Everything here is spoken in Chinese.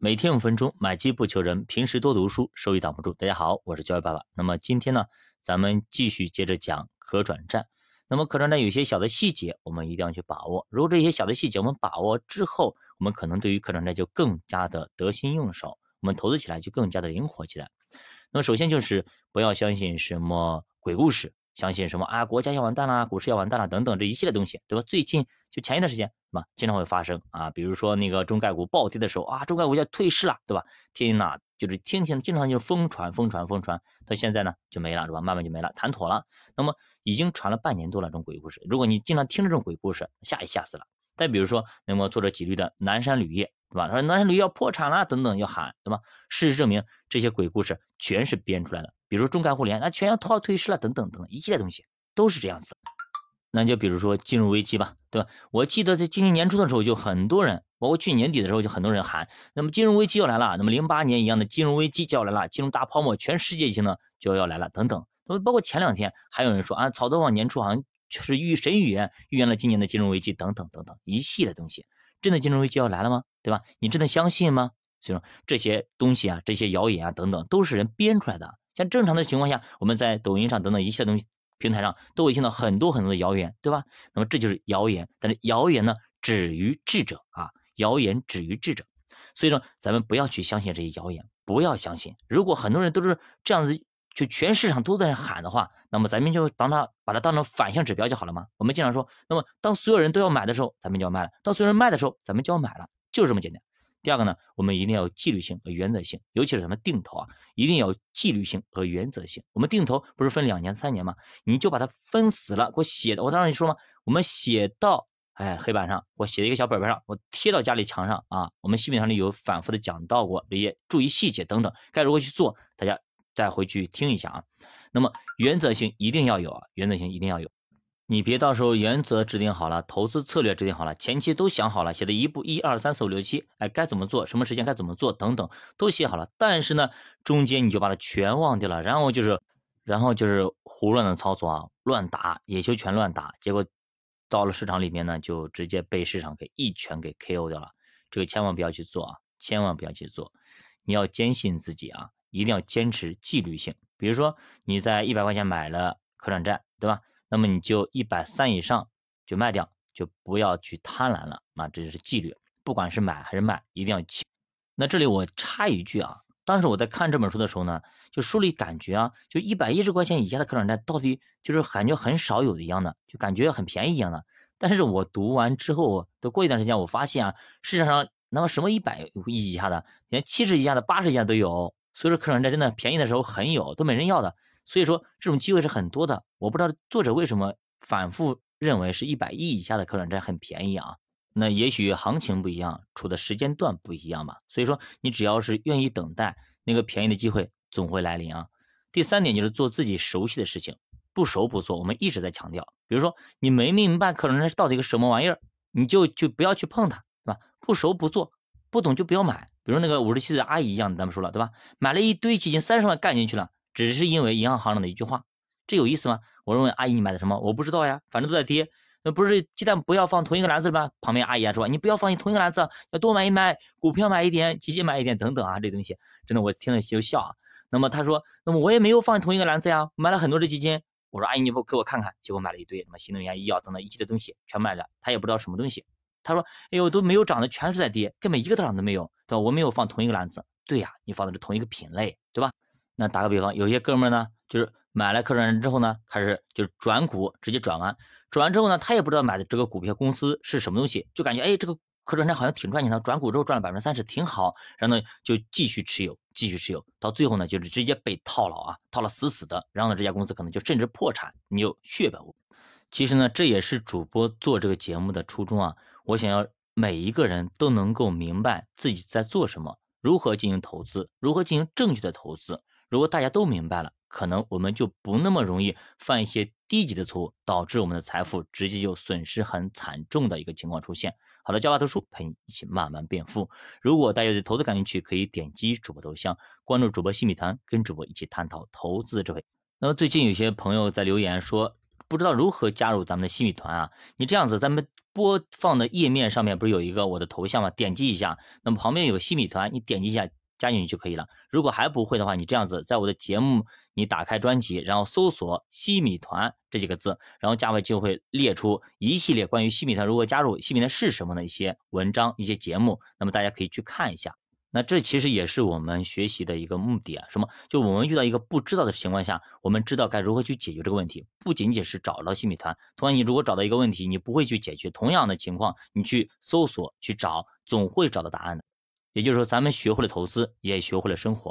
每天五分钟，买基不求人，平时多读书，收益挡不住。大家好，我是教育爸爸。那么今天呢，咱们继续接着讲可转债。那么可转债有些小的细节，我们一定要去把握。如果这些小的细节我们把握之后，我们可能对于可转债就更加的得心应手，我们投资起来就更加的灵活起来。那么首先就是不要相信什么鬼故事。相信什么啊？国家要完蛋啦，股市要完蛋了，等等这一系列东西，对吧？最近就前一段时间，嘛，经常会发生啊，比如说那个中概股暴跌的时候啊，中概股要退市了，对吧？天呐，就是天天经常就疯传疯传疯传，到现在呢就没了，是吧？慢慢就没了，谈妥了。那么已经传了半年多了，这种鬼故事，如果你经常听这种鬼故事，吓一吓死了。再比如说，那么作者几律的南山铝业，对吧？他说南山铝业要破产了，等等要喊，对吧？事实证明，这些鬼故事全是编出来的。比如中概互联，那全要套退市了，等等等等一系列东西都是这样子。那就比如说金融危机吧，对吧？我记得在今年年初的时候，就很多人，包括去年底的时候，就很多人喊，那么金融危机要来了，那么零八年一样的金融危机就要来了，金融大泡沫，全世界性的就要来了，等等。那么包括前两天还有人说啊，曹德旺年初好像。就是预神预言预言了今年的金融危机等等等等一系列东西，真的金融危机要来了吗？对吧？你真的相信吗？所以说这些东西啊，这些谣言啊等等都是人编出来的。像正常的情况下，我们在抖音上等等一切东西平台上都会听到很多很多的谣言，对吧？那么这就是谣言，但是谣言呢止于智者啊，谣言止于智者。所以说咱们不要去相信这些谣言，不要相信。如果很多人都是这样子。就全市场都在喊的话，那么咱们就当它把它当成反向指标就好了嘛。我们经常说，那么当所有人都要买的时候，咱们就要卖了；当所有人卖的时候，咱们就要买了，就是这么简单。第二个呢，我们一定要有纪律性和原则性，尤其是咱们定投啊，一定要有纪律性和原则性。我们定投不是分两年、三年吗？你就把它分死了，给我写的。我当时你说嘛，我们写到哎黑板上，我写一个小本本上，我贴到家里墙上啊。我们西本上里有反复的讲到过这些注意细节等等，该如何去做，大家。再回去听一下啊，那么原则性一定要有啊，原则性一定要有，你别到时候原则制定好了，投资策略制定好了，前期都想好了，写的一步一二三四五六七，哎，该怎么做，什么时间该怎么做等等都写好了，但是呢，中间你就把它全忘掉了，然后就是，然后就是胡乱的操作啊，乱打野球全乱打，结果到了市场里面呢，就直接被市场给一拳给 KO 掉了，这个千万不要去做啊，千万不要去做，你要坚信自己啊。一定要坚持纪律性，比如说你在一百块钱买了可转债，对吧？那么你就一百三以上就卖掉，就不要去贪婪了啊！这就是纪律，不管是买还是卖，一定要清。那这里我插一句啊，当时我在看这本书的时候呢，就书里感觉啊，就一百一十块钱以下的可转债到底就是感觉很少有的一样的，就感觉很便宜一样的。但是我读完之后，都过一段时间，我发现啊，市场上那么什么一百亿以下的，连七十以下的、八十以下都有。所以说，可转债真的便宜的时候很有，都没人要的。所以说，这种机会是很多的。我不知道作者为什么反复认为是一百亿以下的可转债很便宜啊？那也许行情不一样，处的时间段不一样吧。所以说，你只要是愿意等待，那个便宜的机会总会来临啊。第三点就是做自己熟悉的事情，不熟不做。我们一直在强调，比如说你没明白可转债到底个什么玩意儿，你就就不要去碰它，对吧？不熟不做。不懂就不要买，比如那个五十七岁的阿姨一样，咱们说了对吧？买了一堆基金，三十万干进去了，只是因为银行行长的一句话，这有意思吗？我认为阿姨你买的什么？我不知道呀，反正都在跌。那不是鸡蛋不要放同一个篮子里吗？旁边阿姨啊说，你不要放同一个篮子，要多买一买，股票买一点，基金买一点，等等啊，这东西真的我听了就笑啊。那么他说，那么我也没有放同一个篮子呀，买了很多的基金。我说阿姨你不给我看看，结果买了一堆什么新能源、医药等等一系列东西全买了，他也不知道什么东西。他说：“哎呦，都没有涨的，全是在跌，根本一个涨都没有，对吧？我没有放同一个篮子。对呀，你放的是同一个品类，对吧？那打个比方，有些哥们儿呢，就是买了可转债之后呢，开始就是转股，直接转完，转完之后呢，他也不知道买的这个股票公司是什么东西，就感觉哎，这个可转债好像挺赚钱的，转股之后赚了百分之三十，挺好，然后呢就继续持有，继续持有，到最后呢就是直接被套牢啊，套了死死的，然后呢这家公司可能就甚至破产，你有血本无。其实呢，这也是主播做这个节目的初衷啊。我想要每一个人都能够明白自己在做什么，如何进行投资，如何进行正确的投资。如果大家都明白了，可能我们就不那么容易犯一些低级的错误，导致我们的财富直接就损失很惨重的一个情况出现。好的，教爸读书陪你一起慢慢变富。如果大家对投资感兴趣，可以点击主播头像，关注主播新米团，跟主播一起探讨投资的智慧。那么最近有些朋友在留言说。不知道如何加入咱们的新米团啊，你这样子，咱们播放的页面上面不是有一个我的头像吗？点击一下，那么旁边有个新米团，你点击一下加进去就可以了。如果还不会的话，你这样子，在我的节目你打开专辑，然后搜索“西米团”这几个字，然后加为就会列出一系列关于西米团如何加入、西米团是什么的一些文章、一些节目，那么大家可以去看一下。那这其实也是我们学习的一个目的啊，什么？就我们遇到一个不知道的情况下，我们知道该如何去解决这个问题。不仅仅是找到新米团，同样你如果找到一个问题，你不会去解决，同样的情况，你去搜索去找，总会找到答案的。也就是说，咱们学会了投资，也学会了生活。